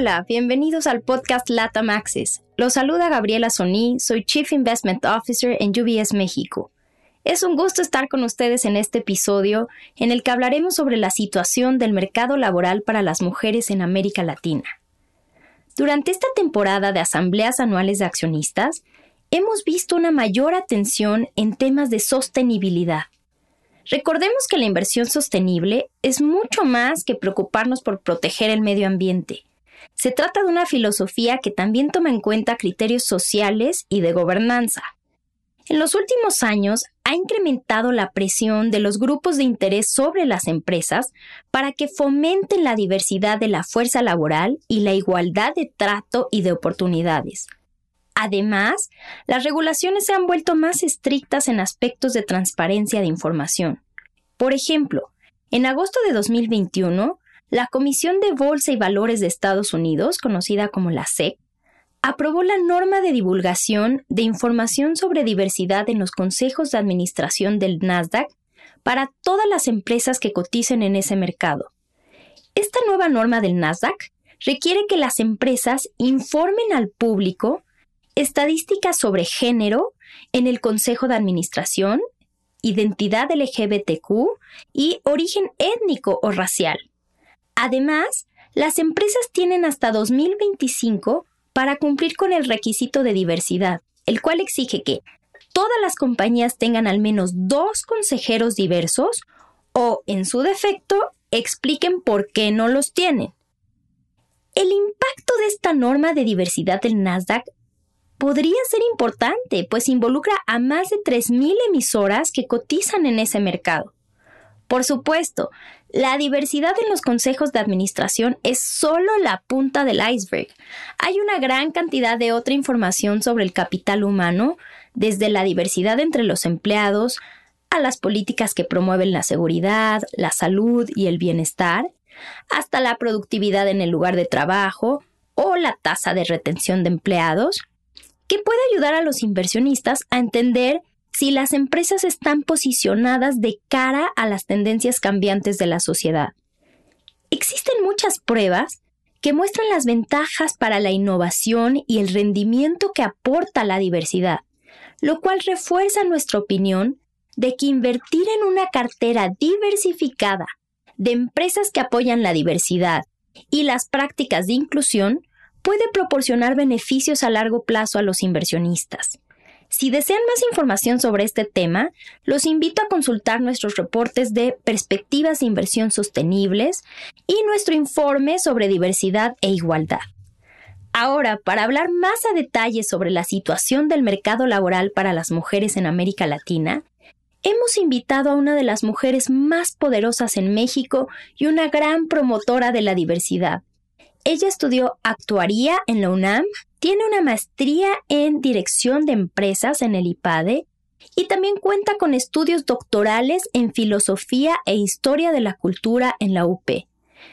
Hola, bienvenidos al podcast LATAM Access. Los saluda Gabriela Soní, soy Chief Investment Officer en UBS México. Es un gusto estar con ustedes en este episodio en el que hablaremos sobre la situación del mercado laboral para las mujeres en América Latina. Durante esta temporada de asambleas anuales de accionistas, hemos visto una mayor atención en temas de sostenibilidad. Recordemos que la inversión sostenible es mucho más que preocuparnos por proteger el medio ambiente. Se trata de una filosofía que también toma en cuenta criterios sociales y de gobernanza. En los últimos años ha incrementado la presión de los grupos de interés sobre las empresas para que fomenten la diversidad de la fuerza laboral y la igualdad de trato y de oportunidades. Además, las regulaciones se han vuelto más estrictas en aspectos de transparencia de información. Por ejemplo, en agosto de 2021, la Comisión de Bolsa y Valores de Estados Unidos, conocida como la SEC, aprobó la norma de divulgación de información sobre diversidad en los consejos de administración del Nasdaq para todas las empresas que coticen en ese mercado. Esta nueva norma del Nasdaq requiere que las empresas informen al público estadísticas sobre género en el Consejo de Administración, identidad LGBTQ y origen étnico o racial. Además, las empresas tienen hasta 2025 para cumplir con el requisito de diversidad, el cual exige que todas las compañías tengan al menos dos consejeros diversos o, en su defecto, expliquen por qué no los tienen. El impacto de esta norma de diversidad del Nasdaq podría ser importante, pues involucra a más de 3.000 emisoras que cotizan en ese mercado. Por supuesto, la diversidad en los consejos de administración es solo la punta del iceberg. Hay una gran cantidad de otra información sobre el capital humano, desde la diversidad entre los empleados, a las políticas que promueven la seguridad, la salud y el bienestar, hasta la productividad en el lugar de trabajo o la tasa de retención de empleados, que puede ayudar a los inversionistas a entender si las empresas están posicionadas de cara a las tendencias cambiantes de la sociedad. Existen muchas pruebas que muestran las ventajas para la innovación y el rendimiento que aporta la diversidad, lo cual refuerza nuestra opinión de que invertir en una cartera diversificada de empresas que apoyan la diversidad y las prácticas de inclusión puede proporcionar beneficios a largo plazo a los inversionistas. Si desean más información sobre este tema, los invito a consultar nuestros reportes de perspectivas de inversión sostenibles y nuestro informe sobre diversidad e igualdad. Ahora, para hablar más a detalle sobre la situación del mercado laboral para las mujeres en América Latina, hemos invitado a una de las mujeres más poderosas en México y una gran promotora de la diversidad, ella estudió actuaría en la UNAM, tiene una maestría en dirección de empresas en el IPADE y también cuenta con estudios doctorales en filosofía e historia de la cultura en la UP.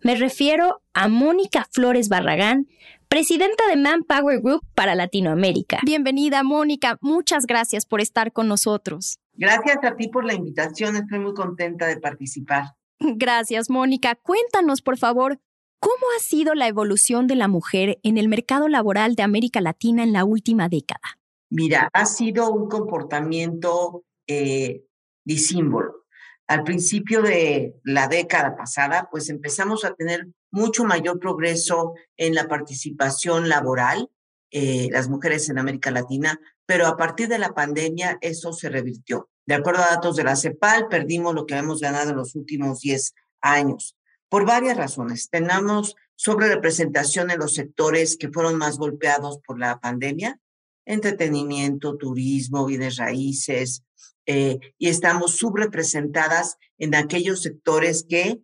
Me refiero a Mónica Flores Barragán, presidenta de Manpower Group para Latinoamérica. Bienvenida, Mónica. Muchas gracias por estar con nosotros. Gracias a ti por la invitación. Estoy muy contenta de participar. Gracias, Mónica. Cuéntanos, por favor, ¿Cómo ha sido la evolución de la mujer en el mercado laboral de América Latina en la última década? Mira, ha sido un comportamiento eh, disímbolo. Al principio de la década pasada, pues empezamos a tener mucho mayor progreso en la participación laboral, eh, las mujeres en América Latina, pero a partir de la pandemia eso se revirtió. De acuerdo a datos de la CEPAL, perdimos lo que hemos ganado en los últimos 10 años por varias razones. Tenemos sobre representación en los sectores que fueron más golpeados por la pandemia, entretenimiento, turismo, bienes raíces, eh, y estamos subrepresentadas en aquellos sectores que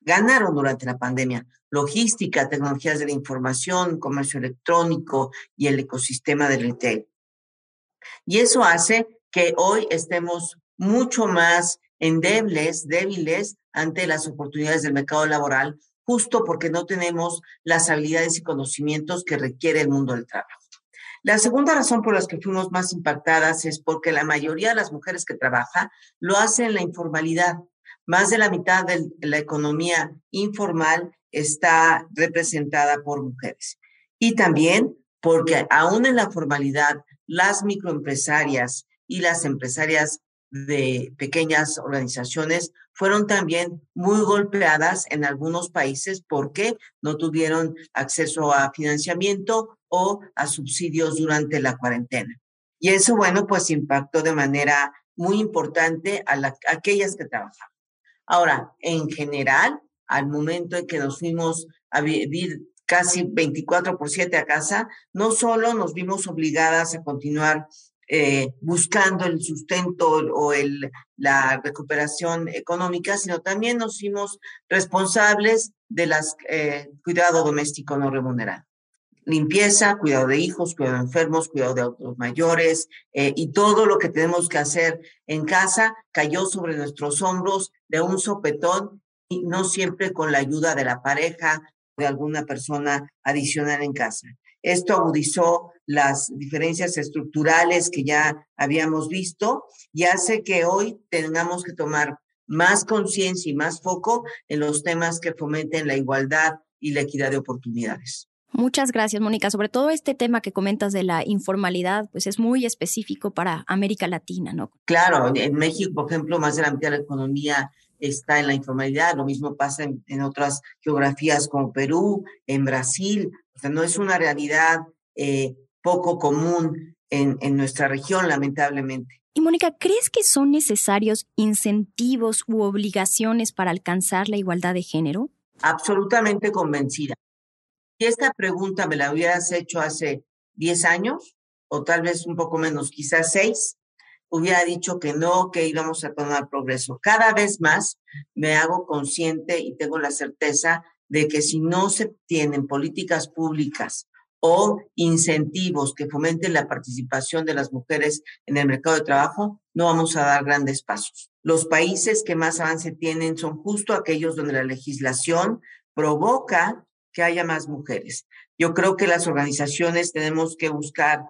ganaron durante la pandemia, logística, tecnologías de la información, comercio electrónico y el ecosistema del retail. Y eso hace que hoy estemos mucho más endebles, débiles ante las oportunidades del mercado laboral, justo porque no tenemos las habilidades y conocimientos que requiere el mundo del trabajo. La segunda razón por la que fuimos más impactadas es porque la mayoría de las mujeres que trabajan lo hacen en la informalidad, más de la mitad de la economía informal está representada por mujeres. Y también porque aún en la formalidad, las microempresarias y las empresarias de pequeñas organizaciones fueron también muy golpeadas en algunos países porque no tuvieron acceso a financiamiento o a subsidios durante la cuarentena. Y eso, bueno, pues impactó de manera muy importante a, aquellas que trabajaban. Ahora, en general, al momento en que nos fuimos a vivir casi 24 por 7 a casa, no solo nos vimos obligadas a continuar eh, buscando el sustento o el, la recuperación económica, sino también nos hicimos responsables de las eh, cuidado doméstico no remunerado. Limpieza, cuidado de hijos, cuidado de enfermos, cuidado de adultos mayores eh, y todo lo que tenemos que hacer en casa cayó sobre nuestros hombros de un sopetón y no siempre con la ayuda de la pareja de alguna persona adicional en casa. Esto agudizó las diferencias estructurales que ya habíamos visto y hace que hoy tengamos que tomar más conciencia y más foco en los temas que fomenten la igualdad y la equidad de oportunidades. Muchas gracias, Mónica. Sobre todo este tema que comentas de la informalidad, pues es muy específico para América Latina, ¿no? Claro, en México, por ejemplo, más de la mitad de la economía está en la informalidad. Lo mismo pasa en, otras geografías como Perú, en Brasil. O sea, no es una realidad eh, poco común en, en nuestra región, lamentablemente. Y Mónica, ¿crees que son necesarios incentivos u obligaciones para alcanzar la igualdad de género? Absolutamente convencida. Si esta pregunta me la hubieras hecho hace 10 años, o tal vez un poco menos, quizás 6, hubiera dicho que no, que íbamos a tomar progreso. Cada vez más me hago consciente y tengo la certeza de que si no se tienen políticas públicas o incentivos que fomenten la participación de las mujeres en el mercado de trabajo, no vamos a dar grandes pasos. Los países que más avance tienen son justo aquellos donde la legislación provoca que haya más mujeres. Yo creo que las organizaciones tenemos que buscar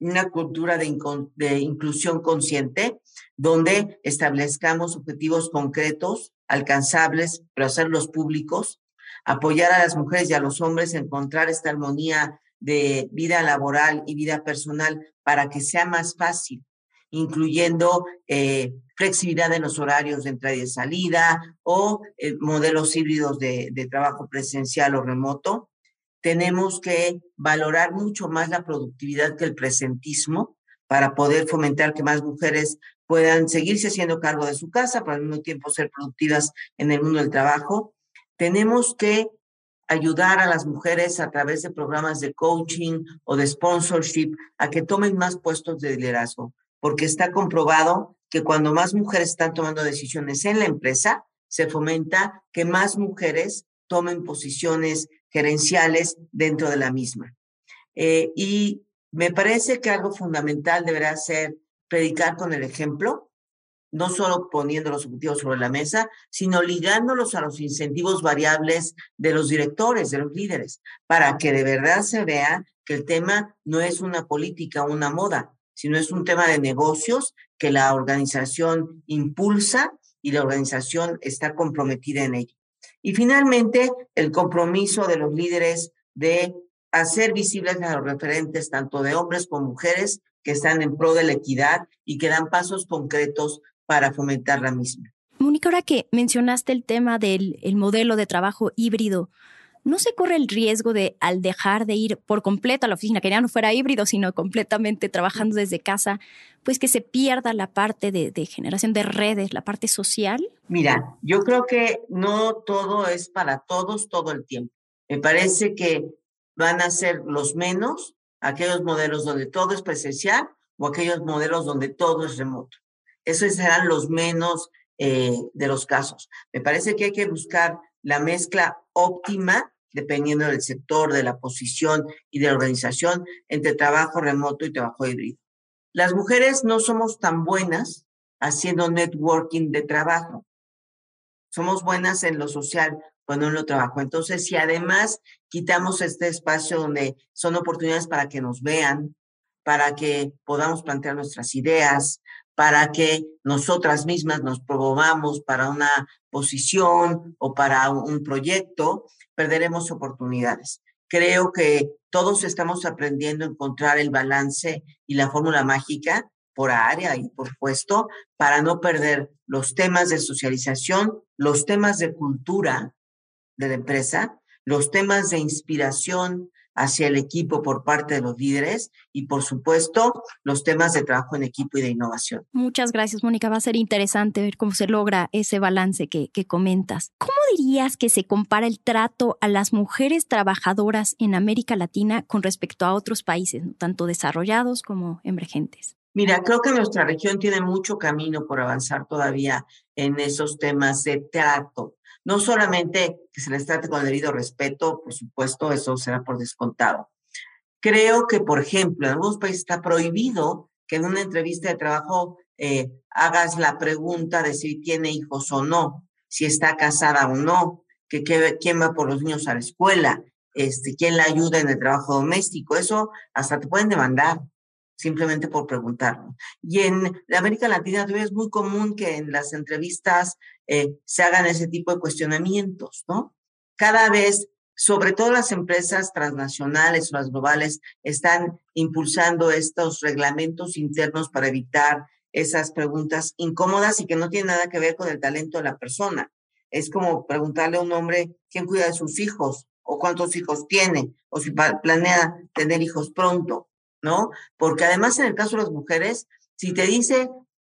una cultura de, inclusión consciente, donde establezcamos objetivos concretos, alcanzables, pero hacerlos públicos, apoyar a las mujeres y a los hombres a encontrar esta armonía de vida laboral y vida personal para que sea más fácil, incluyendo eh, flexibilidad en los horarios de entrada y salida o eh, modelos híbridos de, de trabajo presencial o remoto, tenemos que valorar mucho más la productividad que el presentismo para poder fomentar que más mujeres puedan seguirse haciendo cargo de su casa, pero al mismo tiempo ser productivas en el mundo del trabajo. Tenemos que ayudar a las mujeres a través de programas de coaching o de sponsorship a que tomen más puestos de liderazgo, porque está comprobado que cuando más mujeres están tomando decisiones en la empresa, se fomenta que más mujeres tomen posiciones gerenciales dentro de la misma. Eh, y me parece que algo fundamental deberá ser predicar con el ejemplo, no solo poniendo los objetivos sobre la mesa, sino ligándolos a los incentivos variables de los directores, de los líderes, para que de verdad se vea que el tema no es una política, una moda, sino es un tema de negocios que la organización impulsa y la organización está comprometida en ello. Y finalmente, el compromiso de los líderes de hacer visibles a los referentes tanto de hombres como mujeres que están en pro de la equidad y que dan pasos concretos para fomentar la misma. Mónica, ahora que mencionaste el tema del modelo de trabajo híbrido, ¿no se corre el riesgo de, al dejar de ir por completo a la oficina, que ya no fuera híbrido, sino completamente trabajando desde casa, pues que se pierda la parte de, generación de redes, la parte social? Mira, yo creo que no todo es para todos todo el tiempo. Me parece que van a ser los menos aquellos modelos donde todo es presencial o aquellos modelos donde todo es remoto. Esos serán los menos eh, de los casos. Me parece que hay que buscar la mezcla óptima, dependiendo del sector, de la posición y de la organización, entre trabajo remoto y trabajo híbrido. Las mujeres no somos tan buenas haciendo networking de trabajo. Somos buenas en lo social, cuando en lo trabajo. Entonces, si además quitamos este espacio donde son oportunidades para que nos vean, para que podamos plantear nuestras ideas, para que nosotras mismas nos promovamos para una posición o para un proyecto, perderemos oportunidades. Creo que todos estamos aprendiendo a encontrar el balance y la fórmula mágica por área y por puesto para no perder los temas de socialización, los temas de cultura de la empresa, los temas de inspiración hacia el equipo por parte de los líderes y, por supuesto, los temas de trabajo en equipo y de innovación. Muchas gracias, Mónica. Va a ser interesante ver cómo se logra ese balance que, que comentas. ¿Cómo dirías que se compara el trato a las mujeres trabajadoras en América Latina con respecto a otros países, tanto desarrollados como emergentes? Mira, creo que nuestra región tiene mucho camino por avanzar todavía en esos temas de trato no solamente que se les trate con el debido respeto, por supuesto, eso será por descontado. Creo que, por ejemplo, en algunos países está prohibido que en una entrevista de trabajo eh, hagas la pregunta de si tiene hijos o no, si está casada o no, que, quién va por los niños a la escuela, este, quién la ayuda en el trabajo doméstico. Eso hasta te pueden demandar simplemente por preguntarlo. Y en América Latina todavía es muy común que en las entrevistas eh, se hagan ese tipo de cuestionamientos, ¿no? Cada vez, sobre todo las empresas transnacionales o las globales, están impulsando estos reglamentos internos para evitar esas preguntas incómodas y que no tienen nada que ver con el talento de la persona. Es como preguntarle a un hombre quién cuida de sus hijos o cuántos hijos tiene o si planea tener hijos pronto ¿no? Porque además en el caso de las mujeres, si te dice,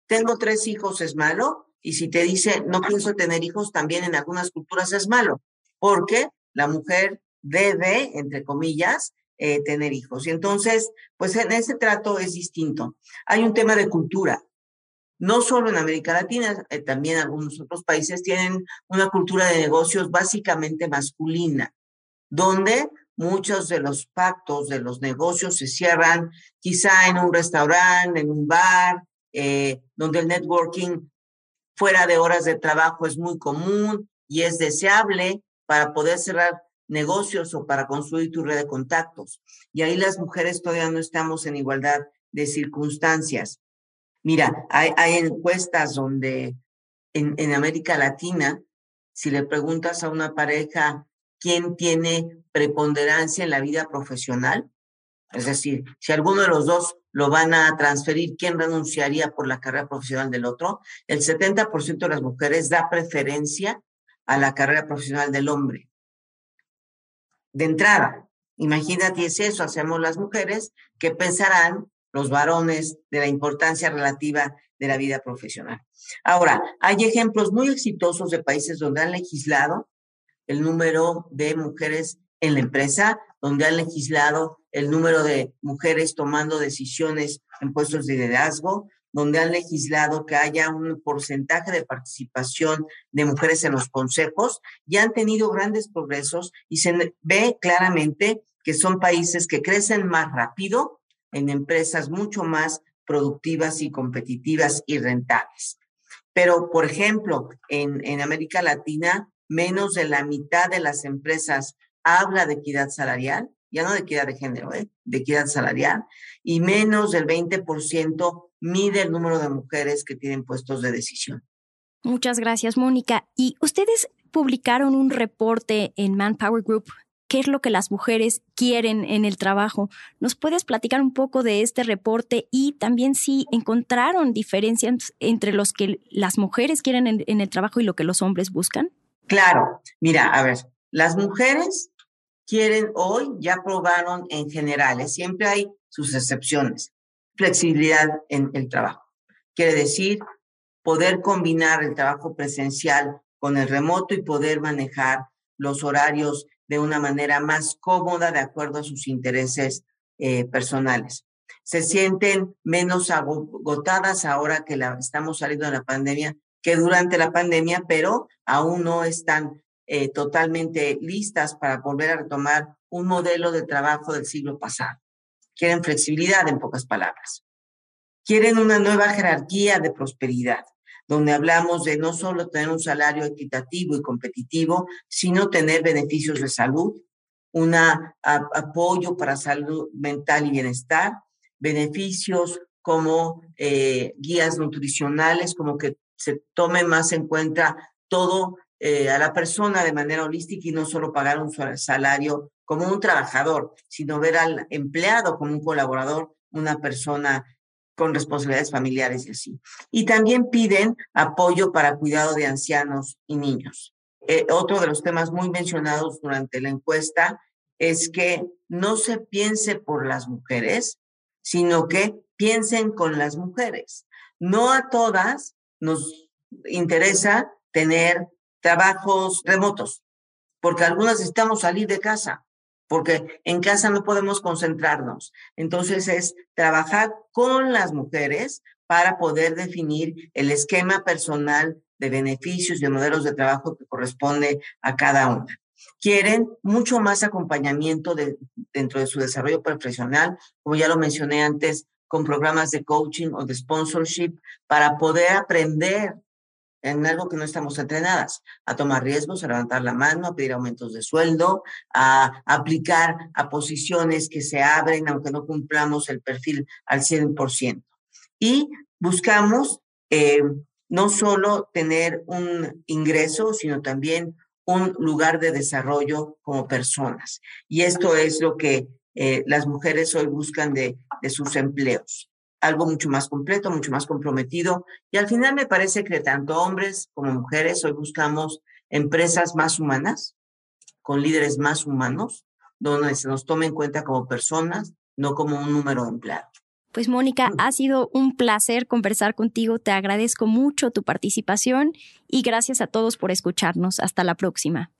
tengo tres hijos es malo, y si te dice, no pienso tener hijos, también en algunas culturas es malo, porque la mujer debe, entre comillas, eh, tener hijos. Y entonces, pues en ese trato es distinto. Hay un tema de cultura. No solo en América Latina, eh, también algunos otros países tienen una cultura de negocios básicamente masculina, donde muchos de los pactos de los negocios se cierran quizá en un restaurante, en un bar, eh, donde el networking fuera de horas de trabajo es muy común y es deseable para poder cerrar negocios o para construir tu red de contactos. Y ahí las mujeres todavía no estamos en igualdad de circunstancias. Mira, hay, encuestas donde en América Latina, si le preguntas a una pareja quién tiene preponderancia en la vida profesional. Es decir, si alguno de los dos lo van a transferir, ¿quién renunciaría por la carrera profesional del otro? El 70% de las mujeres da preferencia a la carrera profesional del hombre. De entrada, imagínate si eso hacemos las mujeres, ¿qué pensarán los varones de la importancia relativa de la vida profesional? Ahora, hay ejemplos muy exitosos de países donde han legislado el número de mujeres en la empresa, donde han legislado el número de mujeres tomando decisiones en puestos de liderazgo, donde han legislado que haya un porcentaje de participación de mujeres en los consejos y han tenido grandes progresos y se ve claramente que son países que crecen más rápido en empresas mucho más productivas y competitivas y rentables. Pero, por ejemplo, en, en América Latina menos de la mitad de las empresas habla de equidad salarial, ya no de equidad de género, ¿eh? de equidad salarial, y menos del 20% mide el número de mujeres que tienen puestos de decisión. Muchas gracias, Mónica. Y ustedes publicaron un reporte en Manpower Group. ¿Qué es lo que las mujeres quieren en el trabajo? ¿Nos puedes platicar un poco de este reporte y también si encontraron diferencias entre los que las mujeres quieren en el trabajo y lo que los hombres buscan? Claro, mira, a ver, las mujeres quieren hoy, ya probaron en generales, siempre hay sus excepciones, flexibilidad en el trabajo. Quiere decir poder combinar el trabajo presencial con el remoto y poder manejar los horarios de una manera más cómoda de acuerdo a sus intereses eh, personales. Se sienten menos agotadas ahora que la, estamos saliendo de la pandemia que durante la pandemia, pero aún no están eh, totalmente listas para volver a retomar un modelo de trabajo del siglo pasado. Quieren flexibilidad, en pocas palabras. Quieren una nueva jerarquía de prosperidad, donde hablamos de no solo tener un salario equitativo y competitivo, sino tener beneficios de salud, un apoyo para salud mental y bienestar, beneficios como eh, guías nutricionales, como que se tome más en cuenta todo eh, a la persona de manera holística y no solo pagar un salario como un trabajador, sino ver al empleado como un colaborador, una persona con responsabilidades familiares y así. Y también piden apoyo para cuidado de ancianos y niños. Eh, otro de los temas muy mencionados durante la encuesta es que no se piense por las mujeres, sino que piensen con las mujeres. No a todas nos interesa tener trabajos remotos, porque algunas necesitamos salir de casa, porque en casa no podemos concentrarnos. Entonces es trabajar con las mujeres para poder definir el esquema personal de beneficios y de modelos de trabajo que corresponde a cada una. Quieren mucho más acompañamiento dentro de su desarrollo profesional, como ya lo mencioné antes, con programas de coaching o de sponsorship para poder aprender en algo que no estamos entrenadas, a tomar riesgos, a levantar la mano, a pedir aumentos de sueldo, a aplicar a posiciones que se abren aunque no cumplamos el perfil al 100%. Y buscamos eh, no solo tener un ingreso, sino también un lugar de desarrollo como personas. Y esto es lo que eh, las mujeres hoy buscan de, de sus empleos algo mucho más completo, mucho más comprometido. Y al final me parece que tanto hombres como mujeres hoy buscamos empresas más humanas, con líderes más humanos, donde se nos tome en cuenta como personas, no como un número de empleados. Pues Mónica, mm. ha sido un placer conversar contigo. Te agradezco mucho tu participación y gracias a todos por escucharnos. Hasta la próxima.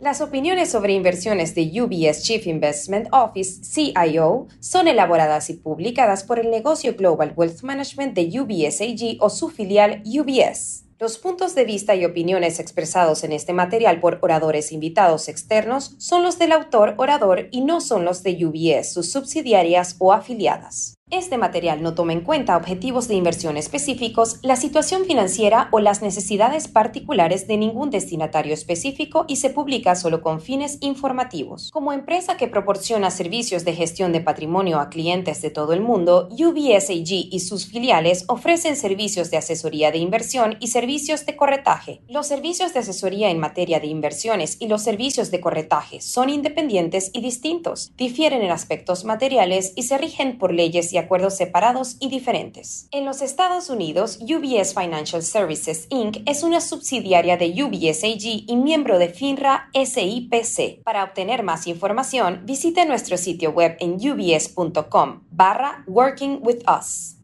Las opiniones sobre inversiones de UBS Chief Investment Office, CIO, son elaboradas y publicadas por el negocio Global Wealth Management de UBS AG o su filial UBS. Los puntos de vista y opiniones expresados en este material por oradores invitados externos son los del autor orador y no son los de UBS, sus subsidiarias o afiliadas. Este material no toma en cuenta objetivos de inversión específicos, la situación financiera o las necesidades particulares de ningún destinatario específico y se publica solo con fines informativos. Como empresa que proporciona servicios de gestión de patrimonio a clientes de todo el mundo, UBS AG y sus filiales ofrecen servicios de asesoría de inversión y servicios de corretaje. Los servicios de asesoría en materia de inversiones y los servicios de corretaje son independientes y distintos, difieren en aspectos materiales y se rigen por leyes y acuerdos separados y diferentes. En los Estados Unidos, UBS Financial Services Inc. es una subsidiaria de UBS AG y miembro de FINRA SIPC. Para obtener más información, visite nuestro sitio web en ubs.com barra Working with Us.